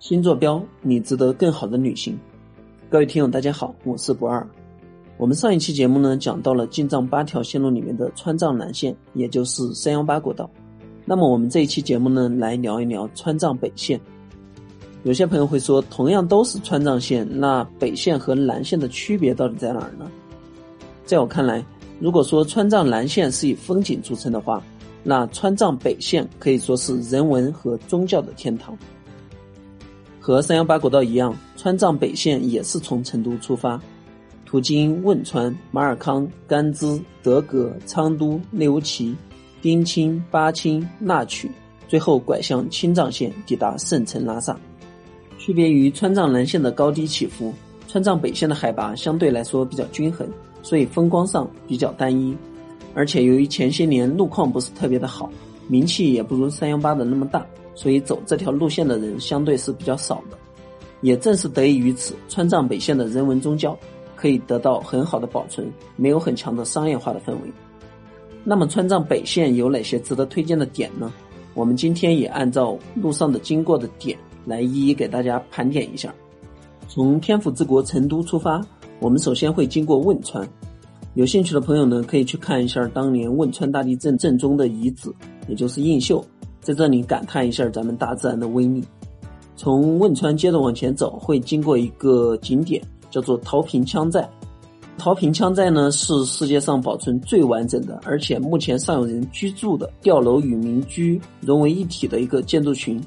新坐标，你值得更好的旅行。各位听友，大家好，我是不二。我们上一期节目呢，讲到了进藏八条线路里面的川藏南线，也就是三幺八国道。那么我们这一期节目呢，来聊一聊川藏北线。有些朋友会说，同样都是川藏线，那北线和南线的区别到底在哪儿呢？在我看来，如果说川藏南线是以风景著称的话，那川藏北线可以说是人文和宗教的天堂。和三幺八国道一样，川藏北线也是从成都出发，途经汶川、马尔康、甘孜、德格、昌都、内乌齐、丁青、巴青、那曲，最后拐向青藏线，抵达圣城拉萨。区别于川藏南线的高低起伏，川藏北线的海拔相对来说比较均衡，所以风光上比较单一。而且由于前些年路况不是特别的好，名气也不如三幺八的那么大。所以走这条路线的人相对是比较少的，也正是得益于此，川藏北线的人文宗教可以得到很好的保存，没有很强的商业化的氛围。那么川藏北线有哪些值得推荐的点呢？我们今天也按照路上的经过的点来一一给大家盘点一下。从天府之国成都出发，我们首先会经过汶川，有兴趣的朋友呢可以去看一下当年汶川大地震震中的遗址，也就是映秀。在这里感叹一下咱们大自然的威力。从汶川接着往前走，会经过一个景点，叫做桃坪羌寨。桃坪羌寨呢是世界上保存最完整的，而且目前尚有人居住的吊楼与民居融为一体的一个建筑群。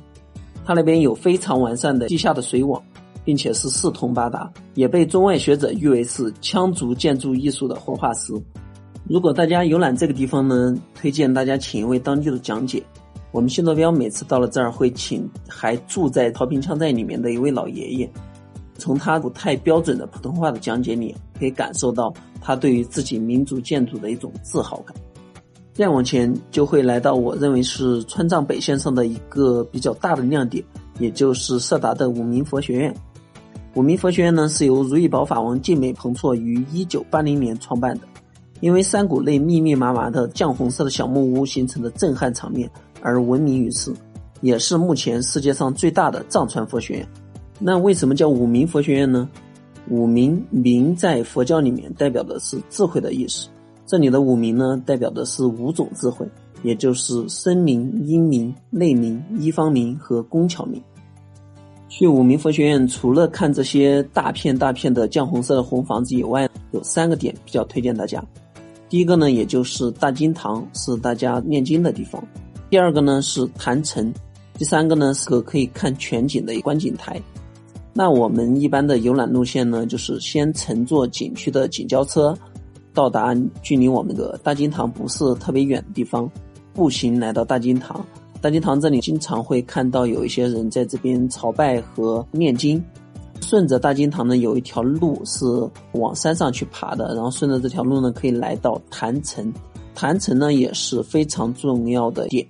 它那边有非常完善的地下的水网，并且是四通八达，也被中外学者誉为是羌族建筑艺术的活化石。如果大家游览这个地方呢，推荐大家请一位当地的讲解。我们新坐标每次到了这儿，会请还住在桃坪羌寨里面的一位老爷爷，从他不太标准的普通话的讲解里，可以感受到他对于自己民族建筑的一种自豪感。再往前就会来到我认为是川藏北线上的一个比较大的亮点，也就是色达的五明佛学院。五明佛学院呢是由如意宝法王净美彭措于一九八零年创办的，因为山谷内密密麻麻的绛红色的小木屋形成的震撼场面。而闻名于世，也是目前世界上最大的藏传佛学院。那为什么叫五明佛学院呢？五明明在佛教里面代表的是智慧的意思，这里的五明呢代表的是五种智慧，也就是声明、音明、内明、一方明和工巧明。去五明佛学院，除了看这些大片大片的绛红色的红房子以外，有三个点比较推荐大家。第一个呢，也就是大经堂，是大家念经的地方。第二个呢是坛城，第三个呢是个可以看全景的观景台。那我们一般的游览路线呢，就是先乘坐景区的景交车，到达距离我们的大经堂不是特别远的地方，步行来到大经堂。大经堂这里经常会看到有一些人在这边朝拜和念经。顺着大经堂呢，有一条路是往山上去爬的，然后顺着这条路呢，可以来到坛城。坛城呢也是非常重要的点。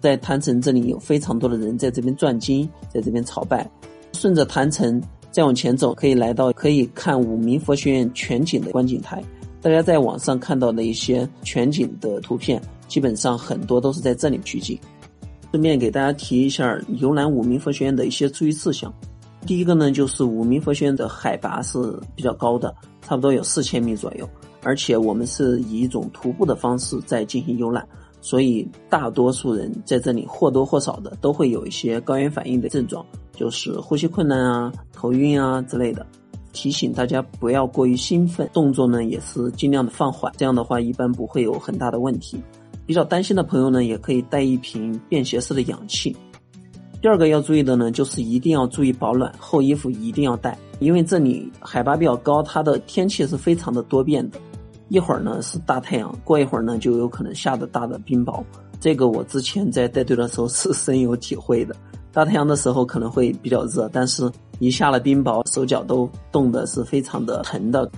在坛城这里有非常多的人在这边转经，在这边朝拜。顺着坛城再往前走，可以来到可以看五明佛学院全景的观景台。大家在网上看到的一些全景的图片，基本上很多都是在这里取景。顺便给大家提一下游览五明佛学院的一些注意事项。第一个呢，就是五明佛学院的海拔是比较高的，差不多有四千米左右，而且我们是以一种徒步的方式在进行游览。所以，大多数人在这里或多或少的都会有一些高原反应的症状，就是呼吸困难啊、头晕啊之类的。提醒大家不要过于兴奋，动作呢也是尽量的放缓，这样的话一般不会有很大的问题。比较担心的朋友呢，也可以带一瓶便携式的氧气。第二个要注意的呢，就是一定要注意保暖，厚衣服一定要带，因为这里海拔比较高，它的天气是非常的多变的。一会儿呢是大太阳，过一会儿呢就有可能下的大的冰雹。这个我之前在带队的时候是深有体会的。大太阳的时候可能会比较热，但是一下了冰雹，手脚都冻得是非常的疼的。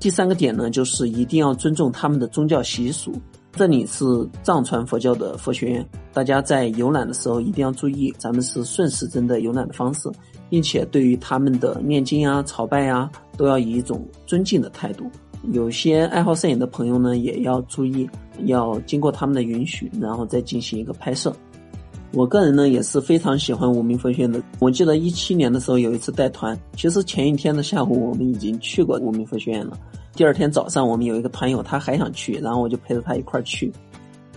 第三个点呢，就是一定要尊重他们的宗教习俗。这里是藏传佛教的佛学院，大家在游览的时候一定要注意，咱们是顺时针的游览的方式，并且对于他们的念经啊、朝拜啊，都要以一种尊敬的态度。有些爱好摄影的朋友呢，也要注意，要经过他们的允许，然后再进行一个拍摄。我个人呢也是非常喜欢无名佛学院的。我记得一七年的时候有一次带团，其实前一天的下午我们已经去过无名佛学院了。第二天早上我们有一个团友他还想去，然后我就陪着他一块儿去。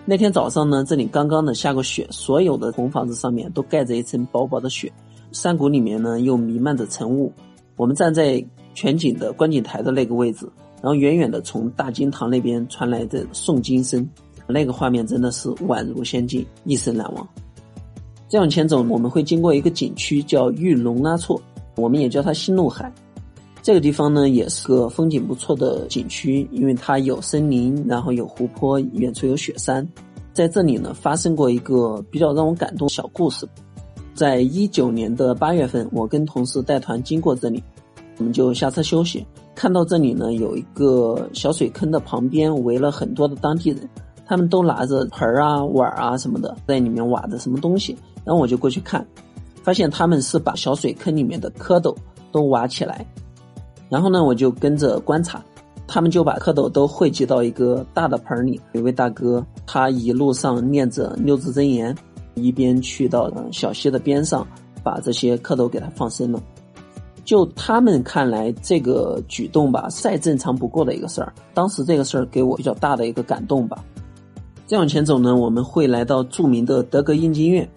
那天早上呢，这里刚刚的下过雪，所有的红房子上面都盖着一层薄薄的雪，山谷里面呢又弥漫着晨雾。我们站在全景的观景台的那个位置，然后远远的从大经堂那边传来的诵经声，那个画面真的是宛如仙境，一生难忘。再往前走，我们会经过一个景区叫玉龙拉措，我们也叫它新路海。这个地方呢，也是个风景不错的景区，因为它有森林，然后有湖泊，远处有雪山。在这里呢，发生过一个比较让我感动小故事。在一九年的八月份，我跟同事带团经过这里，我们就下车休息，看到这里呢有一个小水坑的旁边围了很多的当地人，他们都拿着盆儿啊、碗啊什么的在里面挖的什么东西，然后我就过去看，发现他们是把小水坑里面的蝌蚪都挖起来。然后呢，我就跟着观察，他们就把蝌蚪都汇集到一个大的盆里。有位大哥，他一路上念着六字真言，一边去到小溪的边上，把这些蝌蚪给它放生了。就他们看来，这个举动吧，再正常不过的一个事儿。当时这个事儿给我比较大的一个感动吧。再往前走呢，我们会来到著名的德格印经院。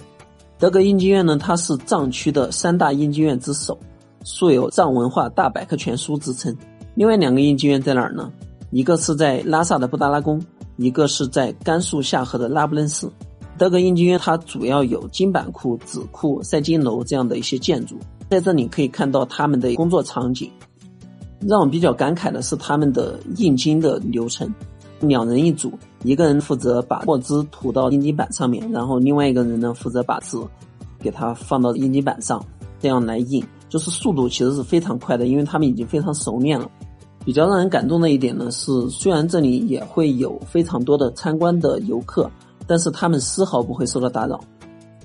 德格印经院呢，它是藏区的三大印经院之首。素有藏文化大百科全书之称。另外两个印经院在哪儿呢？一个是在拉萨的布达拉宫，一个是在甘肃夏河的拉卜楞寺。德格印经院它主要有金板库、纸库、赛金楼这样的一些建筑，在这里可以看到他们的工作场景。让我比较感慨的是他们的印经的流程，两人一组，一个人负责把墨汁涂到印经板上面，然后另外一个人呢负责把字给它放到印经板上，这样来印。就是速度其实是非常快的，因为他们已经非常熟练了。比较让人感动的一点呢是，虽然这里也会有非常多的参观的游客，但是他们丝毫不会受到打扰，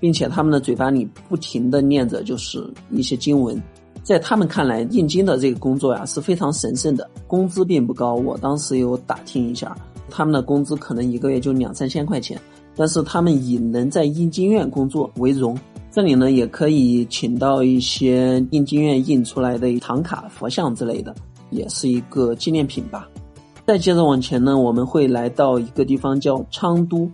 并且他们的嘴巴里不停的念着就是一些经文。在他们看来，印经的这个工作呀是非常神圣的，工资并不高。我当时有打听一下，他们的工资可能一个月就两三千块钱，但是他们以能在印经院工作为荣。这里呢，也可以请到一些印经院印出来的唐卡、佛像之类的，也是一个纪念品吧。再接着往前呢，我们会来到一个地方叫昌都。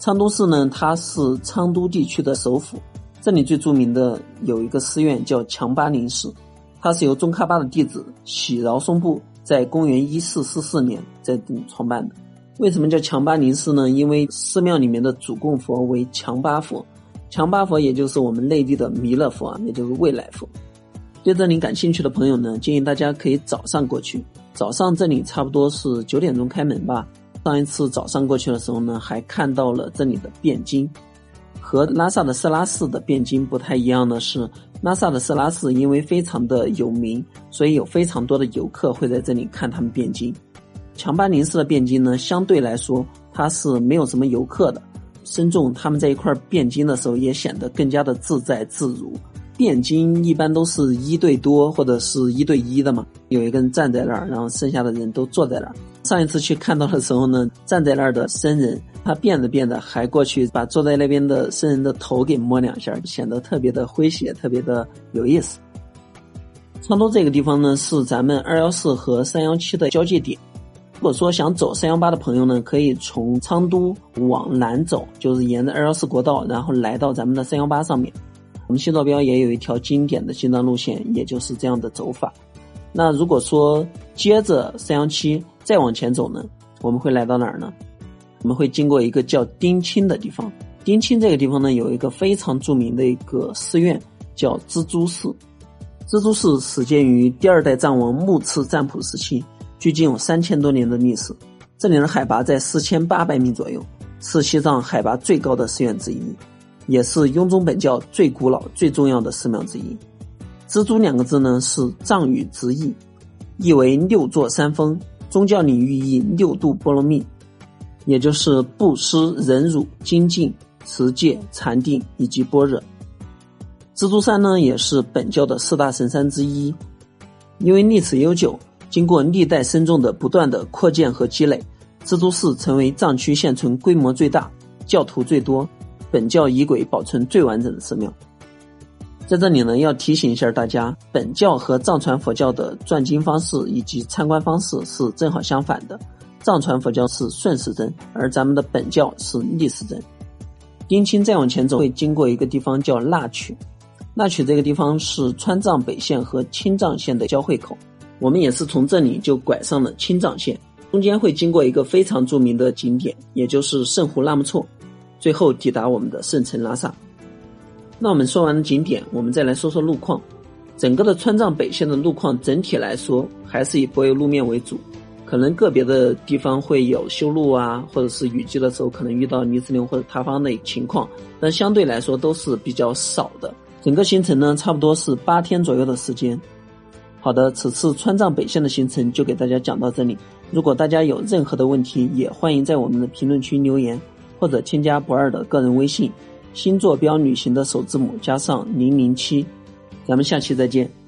昌都市呢，它是昌都地区的首府。这里最著名的有一个寺院叫强巴林寺，它是由宗喀巴的弟子喜饶松布在公元一四四四年在这里创办的。为什么叫强巴林寺呢？因为寺庙里面的主供佛为强巴佛。强巴佛也就是我们内地的弥勒佛啊，也就是未来佛。对这里感兴趣的朋友呢，建议大家可以早上过去。早上这里差不多是九点钟开门吧。上一次早上过去的时候呢，还看到了这里的辩经。和拉萨的色拉寺的辩经不太一样的是，拉萨的色拉寺因为非常的有名，所以有非常多的游客会在这里看他们辩经。强巴林寺的辩经呢，相对来说它是没有什么游客的。僧众他们在一块辩经的时候，也显得更加的自在自如。辩经一般都是一对多或者是一对一的嘛，有一个人站在那儿，然后剩下的人都坐在那儿。上一次去看到的时候呢，站在那儿的僧人，他变着变着，还过去把坐在那边的僧人的头给摸两下，显得特别的诙谐，特别的有意思。昌都这个地方呢，是咱们二幺四和三幺七的交界点。如果说想走三幺八的朋友呢，可以从昌都往南走，就是沿着二幺四国道，然后来到咱们的三幺八上面。我们新坐标也有一条经典的进藏路线，也就是这样的走法。那如果说接着三幺七再往前走呢，我们会来到哪儿呢？我们会经过一个叫丁青的地方。丁青这个地方呢，有一个非常著名的一个寺院，叫蜘蛛寺。蜘蛛寺始建于第二代藏王木次占卜时期。距今有三千多年的历史，这里的海拔在四千八百米左右，是西藏海拔最高的寺院之一，也是雍中本教最古老、最重要的寺庙之一。蜘蛛两个字呢是藏语直译，意为六座山峰，宗教领域以六度波罗蜜，也就是布施、忍辱、精进、持戒、禅定以及般若。蜘蛛山呢也是本教的四大神山之一，因为历史悠久。经过历代僧众的不断的扩建和积累，蜘蛛寺成为藏区现存规模最大、教徒最多、本教仪轨保存最完整的寺庙。在这里呢，要提醒一下大家，本教和藏传佛教的转经方式以及参观方式是正好相反的。藏传佛教是顺时针，而咱们的本教是逆时针。丁青再往前走，会经过一个地方叫纳曲，纳曲这个地方是川藏北线和青藏线的交汇口。我们也是从这里就拐上了青藏线，中间会经过一个非常著名的景点，也就是圣湖纳木错，最后抵达我们的圣城拉萨。那我们说完了景点，我们再来说说路况。整个的川藏北线的路况整体来说还是以柏油路面为主，可能个别的地方会有修路啊，或者是雨季的时候可能遇到泥石流或者塌方的情况，但相对来说都是比较少的。整个行程呢，差不多是八天左右的时间。好的，此次川藏北线的行程就给大家讲到这里。如果大家有任何的问题，也欢迎在我们的评论区留言，或者添加不二的个人微信。新坐标旅行的首字母加上零零七，咱们下期再见。